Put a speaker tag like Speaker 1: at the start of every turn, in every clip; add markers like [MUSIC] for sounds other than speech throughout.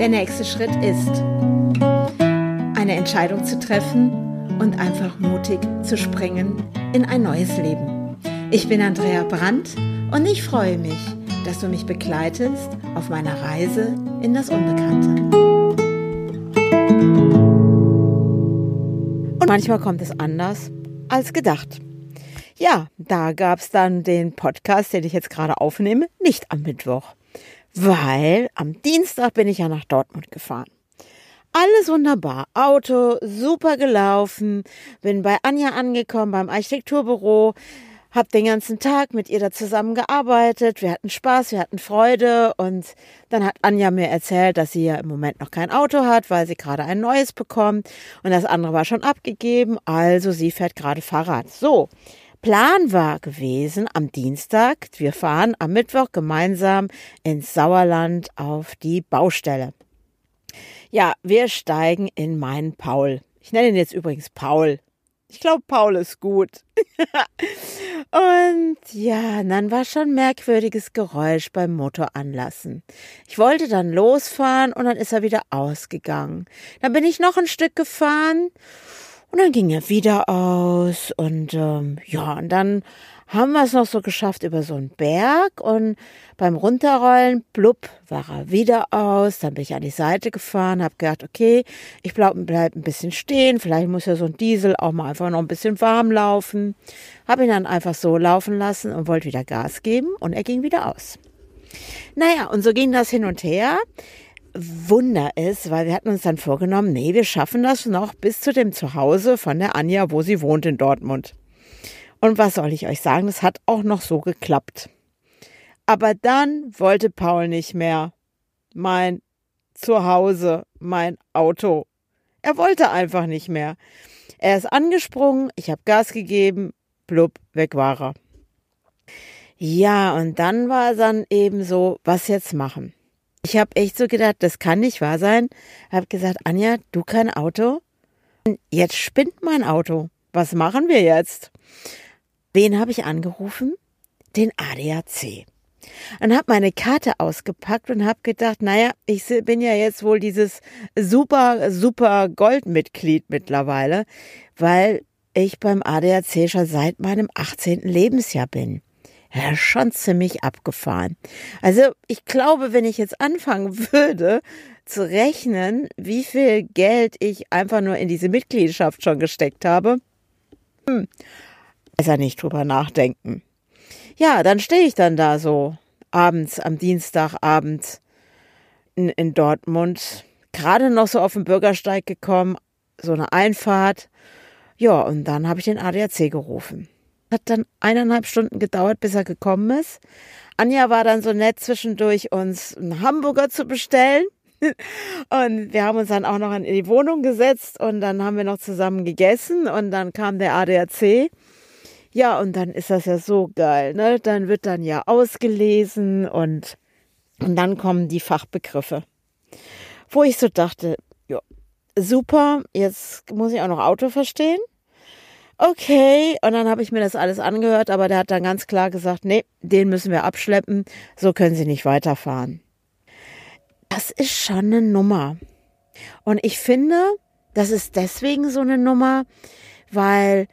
Speaker 1: Der nächste Schritt ist, eine Entscheidung zu treffen und einfach mutig zu springen in ein neues Leben. Ich bin Andrea Brandt und ich freue mich, dass du mich begleitest auf meiner Reise in das Unbekannte. Und manchmal kommt es anders als gedacht. Ja, da gab es dann den Podcast, den ich jetzt gerade aufnehme, nicht am Mittwoch weil am Dienstag bin ich ja nach Dortmund gefahren. Alles wunderbar. Auto super gelaufen. Bin bei Anja angekommen beim Architekturbüro. Hab den ganzen Tag mit ihr da zusammen gearbeitet. Wir hatten Spaß, wir hatten Freude. Und dann hat Anja mir erzählt, dass sie ja im Moment noch kein Auto hat, weil sie gerade ein neues bekommt. Und das andere war schon abgegeben. Also sie fährt gerade Fahrrad. So. Plan war gewesen am Dienstag, wir fahren am Mittwoch gemeinsam ins Sauerland auf die Baustelle. Ja, wir steigen in meinen Paul. Ich nenne ihn jetzt übrigens Paul. Ich glaube, Paul ist gut. [LAUGHS] und ja, dann war schon merkwürdiges Geräusch beim Motor anlassen. Ich wollte dann losfahren und dann ist er wieder ausgegangen. Dann bin ich noch ein Stück gefahren und dann ging er wieder aus und ähm, ja, und dann haben wir es noch so geschafft über so einen Berg und beim Runterrollen, blub, war er wieder aus. Dann bin ich an die Seite gefahren, habe gedacht, okay, ich bleib, bleib ein bisschen stehen, vielleicht muss ja so ein Diesel auch mal einfach noch ein bisschen warm laufen. Habe ihn dann einfach so laufen lassen und wollte wieder Gas geben und er ging wieder aus. Naja, und so ging das hin und her. Wunder ist, weil wir hatten uns dann vorgenommen, nee, wir schaffen das noch bis zu dem Zuhause von der Anja, wo sie wohnt in Dortmund. Und was soll ich euch sagen, das hat auch noch so geklappt. Aber dann wollte Paul nicht mehr mein Zuhause, mein Auto. Er wollte einfach nicht mehr. Er ist angesprungen, ich habe Gas gegeben, blub, weg war er. Ja, und dann war es dann eben so, was jetzt machen? Ich habe echt so gedacht, das kann nicht wahr sein. Habe gesagt, Anja, du kein Auto? Jetzt spinnt mein Auto. Was machen wir jetzt? Wen habe ich angerufen? Den ADAC. Und habe meine Karte ausgepackt und habe gedacht, naja, ich bin ja jetzt wohl dieses super, super Goldmitglied mittlerweile, weil ich beim ADAC schon seit meinem 18. Lebensjahr bin ja, schon ziemlich abgefahren. Also ich glaube, wenn ich jetzt anfangen [LAUGHS] würde zu rechnen, wie viel Geld ich einfach nur in diese Mitgliedschaft schon gesteckt habe, hm, besser nicht drüber nachdenken. Ja, dann stehe ich dann da so abends, am Dienstagabend in, in Dortmund, gerade noch so auf den Bürgersteig gekommen, so eine Einfahrt. Ja, und dann habe ich den ADAC gerufen. Hat dann eineinhalb Stunden gedauert, bis er gekommen ist. Anja war dann so nett zwischendurch, uns einen Hamburger zu bestellen. [LAUGHS] Und wir haben uns dann auch noch in die Wohnung gesetzt und dann haben wir noch zusammen gegessen und dann kam der ADAC. Ja, und dann ist das ja so geil, ne? Dann wird dann ja ausgelesen und, und dann kommen die Fachbegriffe. Wo ich so dachte, ja, super, jetzt muss ich auch noch Auto verstehen okay. Und dann habe ich mir das alles angehört, aber der hat dann ganz klar gesagt, nee, den müssen wir abschleppen, so können Sie nicht weiterfahren. Das ist schon eine Nummer. Und ich finde, das ist deswegen so eine Nummer, weil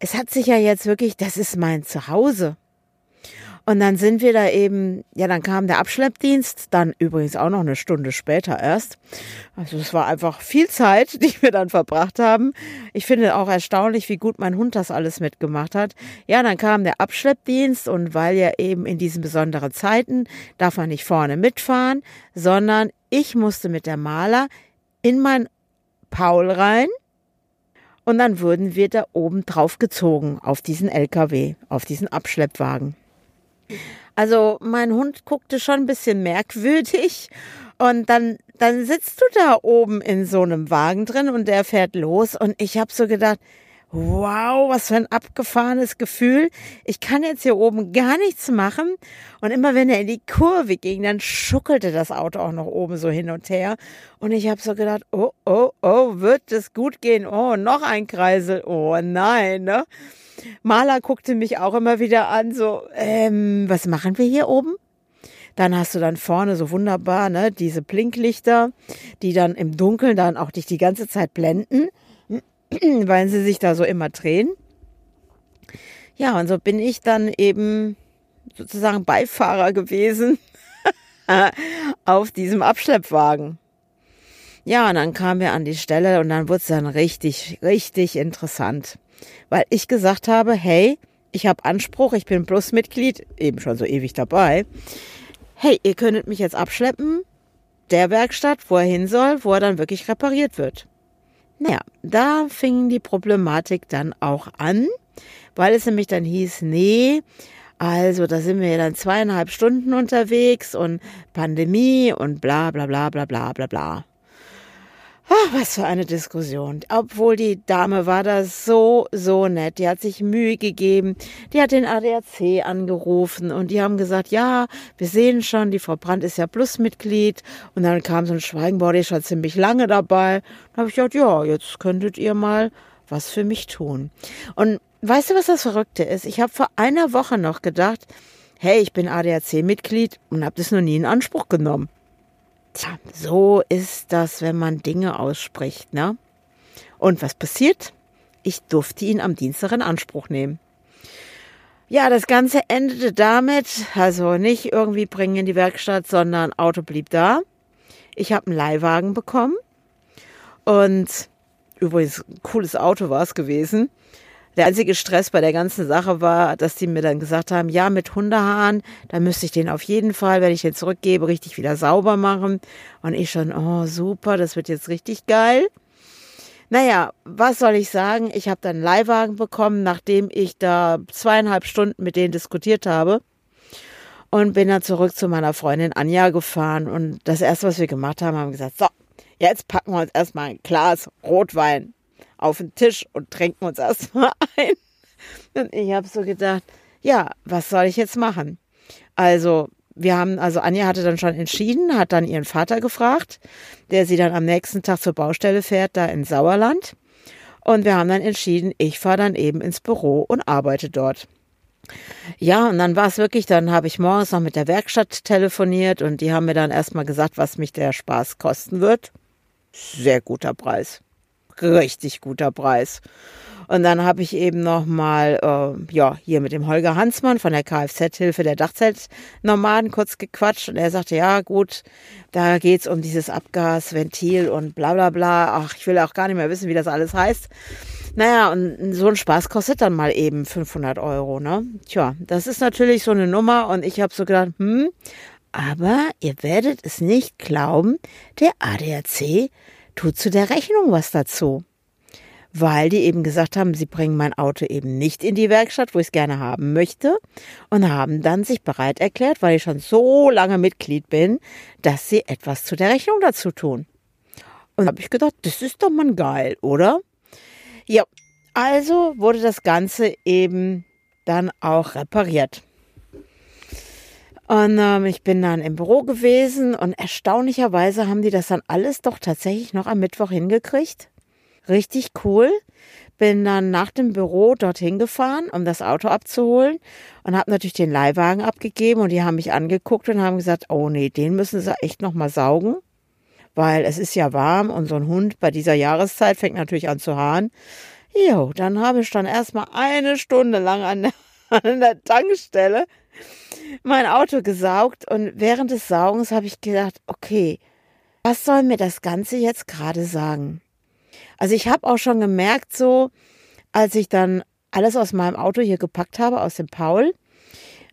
Speaker 1: es hat sich ja jetzt wirklich, das ist mein Zuhause. Und dann sind wir da eben, ja, dann kam der Abschleppdienst, dann übrigens auch noch eine Stunde später erst. Also es war einfach viel Zeit, [LAUGHS] die wir dann verbracht haben. Ich finde auch erstaunlich, wie gut mein Hund das alles mitgemacht hat. Ja, dann kam der Abschleppdienst und weil ja eben in diesen besonderen Zeiten darf man nicht vorne mitfahren, sondern ich musste mit der Maler in mein Paul rein. Und dann wurden wir da oben drauf gezogen auf diesen LKW, auf diesen Abschleppwagen. Also mein Hund guckte schon ein bisschen merkwürdig und dann dann sitzt du da oben in so einem Wagen drin und der fährt los und ich habe so gedacht, wow, was für ein abgefahrenes Gefühl. Ich kann jetzt hier oben gar nichts machen. Und immer wenn er in die Kurve ging, dann schuckelte das Auto auch noch oben so hin und her. Und ich habe so gedacht, oh, oh, oh, wird es gut gehen? Oh, noch ein Kreisel. Oh nein, ne? Maler guckte mich auch immer wieder an, so, ähm, was machen wir hier oben? Dann hast du dann vorne so wunderbar, ne, diese Blinklichter, die dann im Dunkeln dann auch dich die ganze Zeit blenden, [CLEARS THROAT] weil sie sich da so immer drehen. Ja, und so bin ich dann eben sozusagen Beifahrer gewesen [LAUGHS] auf diesem Abschleppwagen. Ja, und dann kamen wir an die Stelle und dann wurde es dann richtig, richtig interessant. Weil ich gesagt habe, hey, ich habe Anspruch, ich bin Plusmitglied, eben schon so ewig dabei. Hey, ihr könntet mich jetzt abschleppen, der Werkstatt, wo er hin soll, wo er dann wirklich repariert wird. Naja, da fing die Problematik dann auch an, weil es nämlich dann hieß, nee, also da sind wir dann zweieinhalb Stunden unterwegs und Pandemie und bla bla bla bla bla bla bla. Ach, was für eine Diskussion. Obwohl die Dame war da so, so nett. Die hat sich Mühe gegeben. Die hat den ADAC angerufen und die haben gesagt, ja, wir sehen schon, die Frau Brandt ist ja Plusmitglied. Und dann kam so ein Schweigen, boah, die ist schon ziemlich lange dabei. Da habe ich gedacht, ja, jetzt könntet ihr mal was für mich tun. Und weißt du, was das Verrückte ist? Ich habe vor einer Woche noch gedacht, hey, ich bin ADAC-Mitglied und habe das noch nie in Anspruch genommen. Tja, so ist das, wenn man Dinge ausspricht, ne? Und was passiert? Ich durfte ihn am Dienstag in Anspruch nehmen. Ja, das Ganze endete damit, also nicht irgendwie bringen in die Werkstatt, sondern Auto blieb da. Ich habe einen Leihwagen bekommen und übrigens ein cooles Auto war es gewesen. Der einzige Stress bei der ganzen Sache war, dass die mir dann gesagt haben, ja, mit Hundehaaren, da müsste ich den auf jeden Fall, wenn ich den zurückgebe, richtig wieder sauber machen. Und ich schon, oh super, das wird jetzt richtig geil. Naja, was soll ich sagen? Ich habe dann einen Leihwagen bekommen, nachdem ich da zweieinhalb Stunden mit denen diskutiert habe. Und bin dann zurück zu meiner Freundin Anja gefahren. Und das erste, was wir gemacht haben, haben gesagt, so, jetzt packen wir uns erstmal ein Glas Rotwein auf den Tisch und tränken uns erstmal [LAUGHS] ein. Und ich habe so gedacht, ja, was soll ich jetzt machen? Also, wir haben, also Anja hatte dann schon entschieden, hat dann ihren Vater gefragt, der sie dann am nächsten Tag zur Baustelle fährt, da in Sauerland. Und wir haben dann entschieden, ich fahre dann eben ins Büro und arbeite dort. Ja, und dann war es wirklich, dann habe ich morgens noch mit der Werkstatt telefoniert und die haben mir dann erstmal gesagt, was mich der Spaß kosten wird. Sehr guter Preis richtig guter Preis. Und dann habe ich eben noch mal äh, ja hier mit dem Holger Hansmann von der Kfz-Hilfe der Dachzeltnomaden kurz gequatscht und er sagte ja gut, da geht's um dieses Abgasventil und bla bla bla. Ach, ich will auch gar nicht mehr wissen, wie das alles heißt. Naja, und so ein Spaß kostet dann mal eben 500 Euro, ne? Tja, das ist natürlich so eine Nummer und ich habe so gedacht, hm, aber ihr werdet es nicht glauben, der ADAC tut zu der Rechnung was dazu. Weil die eben gesagt haben, sie bringen mein Auto eben nicht in die Werkstatt, wo ich es gerne haben möchte, und haben dann sich bereit erklärt, weil ich schon so lange Mitglied bin, dass sie etwas zu der Rechnung dazu tun. Und habe ich gedacht, das ist doch mal geil, oder? Ja, also wurde das Ganze eben dann auch repariert. Und ähm, ich bin dann im Büro gewesen und erstaunlicherweise haben die das dann alles doch tatsächlich noch am Mittwoch hingekriegt. Richtig cool. Bin dann nach dem Büro dorthin gefahren, um das Auto abzuholen und habe natürlich den Leihwagen abgegeben und die haben mich angeguckt und haben gesagt, oh nee, den müssen sie echt noch mal saugen, weil es ist ja warm und so ein Hund bei dieser Jahreszeit fängt natürlich an zu haaren. Jo, dann habe ich dann erstmal eine Stunde lang an der, [LAUGHS] an der Tankstelle mein Auto gesaugt und während des Saugens habe ich gedacht, okay, was soll mir das Ganze jetzt gerade sagen? Also ich habe auch schon gemerkt, so als ich dann alles aus meinem Auto hier gepackt habe, aus dem Paul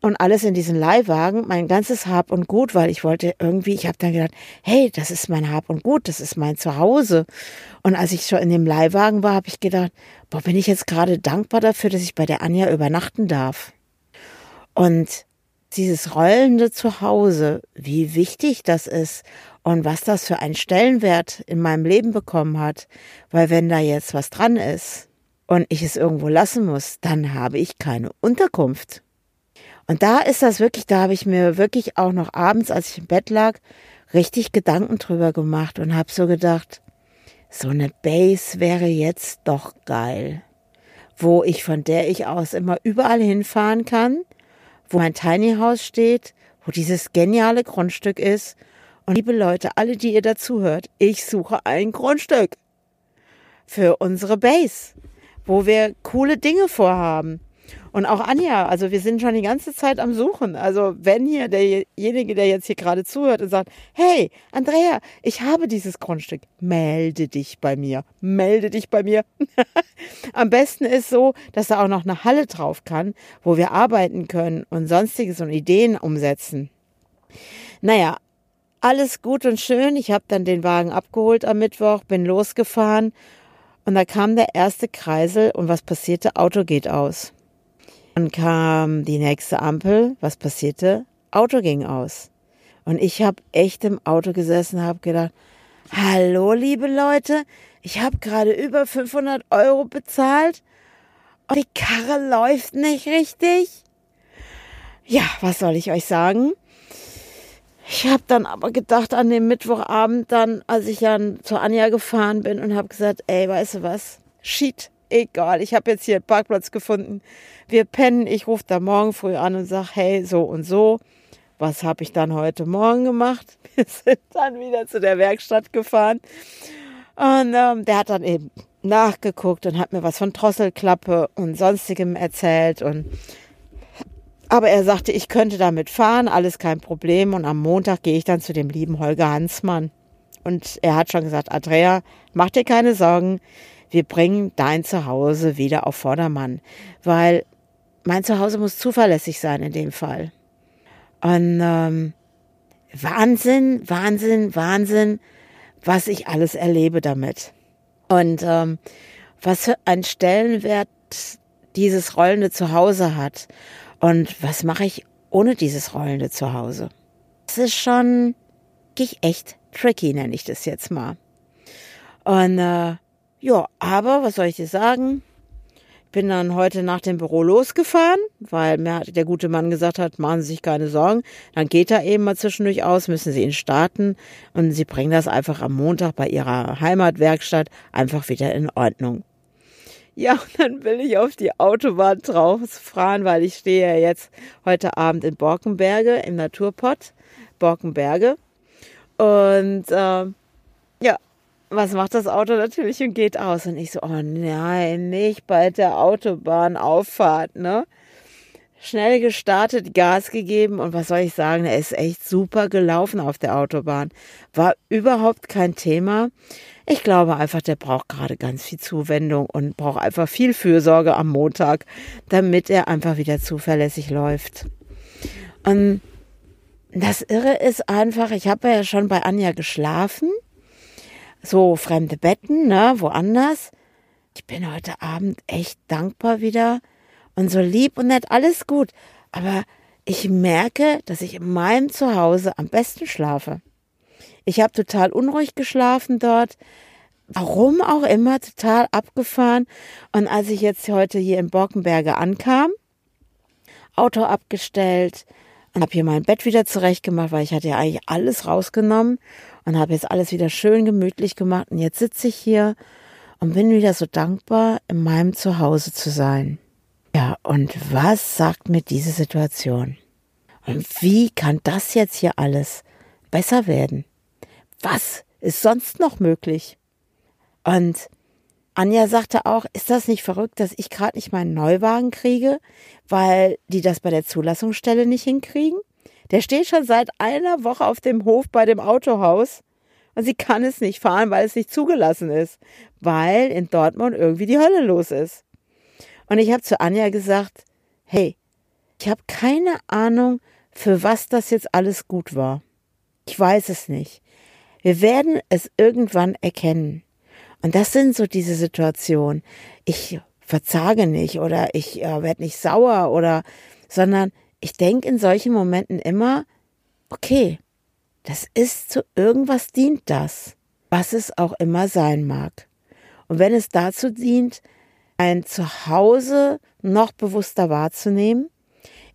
Speaker 1: und alles in diesen Leihwagen, mein ganzes Hab und Gut, weil ich wollte irgendwie, ich habe dann gedacht, hey, das ist mein Hab und Gut, das ist mein Zuhause. Und als ich schon in dem Leihwagen war, habe ich gedacht, boah, bin ich jetzt gerade dankbar dafür, dass ich bei der Anja übernachten darf. Und dieses rollende Zuhause, wie wichtig das ist und was das für einen Stellenwert in meinem Leben bekommen hat, weil wenn da jetzt was dran ist und ich es irgendwo lassen muss, dann habe ich keine Unterkunft. Und da ist das wirklich, da habe ich mir wirklich auch noch abends, als ich im Bett lag, richtig Gedanken drüber gemacht und habe so gedacht, so eine Base wäre jetzt doch geil, wo ich von der ich aus immer überall hinfahren kann, wo mein Tiny House steht, wo dieses geniale Grundstück ist. Und liebe Leute, alle, die ihr dazuhört, ich suche ein Grundstück für unsere Base, wo wir coole Dinge vorhaben. Und auch Anja, also wir sind schon die ganze Zeit am Suchen. Also wenn hier derjenige, der jetzt hier gerade zuhört und sagt, hey, Andrea, ich habe dieses Grundstück, melde dich bei mir, melde dich bei mir. [LAUGHS] am besten ist so, dass da auch noch eine Halle drauf kann, wo wir arbeiten können und sonstiges und Ideen umsetzen. Naja, alles gut und schön. Ich habe dann den Wagen abgeholt am Mittwoch, bin losgefahren und da kam der erste Kreisel und was passierte? Auto geht aus. Dann kam die nächste Ampel. Was passierte? Auto ging aus. Und ich habe echt im Auto gesessen habe gedacht, hallo liebe Leute, ich habe gerade über 500 Euro bezahlt und die Karre läuft nicht richtig. Ja, was soll ich euch sagen? Ich habe dann aber gedacht an dem Mittwochabend dann, als ich dann zu Anja gefahren bin und habe gesagt, ey, weißt du was? Shit, egal, ich habe jetzt hier einen Parkplatz gefunden. Wir pennen, ich rufe da morgen früh an und sage, hey, so und so. Was habe ich dann heute Morgen gemacht? [LAUGHS] Wir sind dann wieder zu der Werkstatt gefahren. Und ähm, der hat dann eben nachgeguckt und hat mir was von Drosselklappe und sonstigem erzählt. Und aber er sagte, ich könnte damit fahren, alles kein Problem. Und am Montag gehe ich dann zu dem lieben Holger Hansmann. Und er hat schon gesagt, Andrea, mach dir keine Sorgen wir bringen dein Zuhause wieder auf Vordermann, weil mein Zuhause muss zuverlässig sein in dem Fall. Und ähm, Wahnsinn, Wahnsinn, Wahnsinn, was ich alles erlebe damit. Und ähm, was für einen Stellenwert dieses rollende Zuhause hat. Und was mache ich ohne dieses rollende Zuhause? Das ist schon echt tricky, nenne ich das jetzt mal. Und äh, ja, aber was soll ich dir sagen? Ich bin dann heute nach dem Büro losgefahren, weil mir der gute Mann gesagt hat, machen Sie sich keine Sorgen. Dann geht er eben mal zwischendurch aus, müssen Sie ihn starten und Sie bringen das einfach am Montag bei Ihrer Heimatwerkstatt einfach wieder in Ordnung. Ja, und dann will ich auf die Autobahn drauf fahren, weil ich stehe ja jetzt heute Abend in Borkenberge im Naturpott, Borkenberge. Und äh, ja, was macht das Auto natürlich und geht aus. Und ich so, oh nein, nicht bei der Autobahnauffahrt, ne? Schnell gestartet, Gas gegeben und was soll ich sagen, er ist echt super gelaufen auf der Autobahn. War überhaupt kein Thema. Ich glaube einfach, der braucht gerade ganz viel Zuwendung und braucht einfach viel Fürsorge am Montag, damit er einfach wieder zuverlässig läuft. Und das Irre ist einfach, ich habe ja schon bei Anja geschlafen so fremde Betten, ne, woanders. Ich bin heute Abend echt dankbar wieder und so lieb und nett, alles gut. Aber ich merke, dass ich in meinem Zuhause am besten schlafe. Ich habe total unruhig geschlafen dort. Warum auch immer, total abgefahren. Und als ich jetzt heute hier in Borkenberge ankam, Auto abgestellt habe hier mein Bett wieder zurechtgemacht, weil ich hatte ja eigentlich alles rausgenommen und habe jetzt alles wieder schön gemütlich gemacht. Und jetzt sitze ich hier und bin wieder so dankbar, in meinem Zuhause zu sein. Ja, und was sagt mir diese Situation? Und wie kann das jetzt hier alles besser werden? Was ist sonst noch möglich? Und Anja sagte auch, ist das nicht verrückt, dass ich gerade nicht meinen Neuwagen kriege, weil die das bei der Zulassungsstelle nicht hinkriegen? Der steht schon seit einer Woche auf dem Hof bei dem Autohaus und sie kann es nicht fahren, weil es nicht zugelassen ist, weil in Dortmund irgendwie die Hölle los ist. Und ich habe zu Anja gesagt, hey, ich habe keine Ahnung, für was das jetzt alles gut war. Ich weiß es nicht. Wir werden es irgendwann erkennen. Und das sind so diese Situationen. Ich verzage nicht oder ich äh, werde nicht sauer oder, sondern ich denke in solchen Momenten immer, okay, das ist zu irgendwas dient das, was es auch immer sein mag. Und wenn es dazu dient, ein Zuhause noch bewusster wahrzunehmen,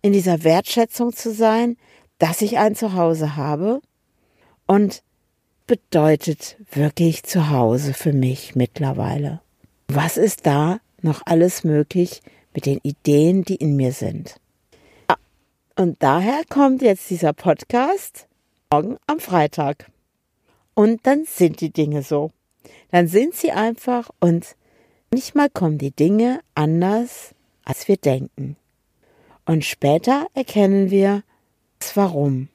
Speaker 1: in dieser Wertschätzung zu sein, dass ich ein Zuhause habe und bedeutet wirklich Zuhause für mich mittlerweile. Was ist da noch alles möglich mit den Ideen, die in mir sind? Und daher kommt jetzt dieser Podcast morgen am Freitag. Und dann sind die Dinge so. Dann sind sie einfach und manchmal kommen die Dinge anders, als wir denken. Und später erkennen wir das Warum.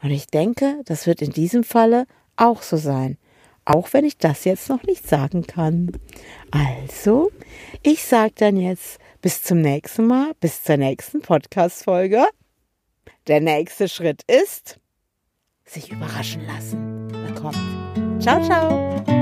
Speaker 1: Und ich denke, das wird in diesem Falle auch so sein. Auch wenn ich das jetzt noch nicht sagen kann. Also, ich sage dann jetzt bis zum nächsten Mal, bis zur nächsten Podcast-Folge. Der nächste Schritt ist, sich überraschen lassen. Na kommt. Ciao, ciao.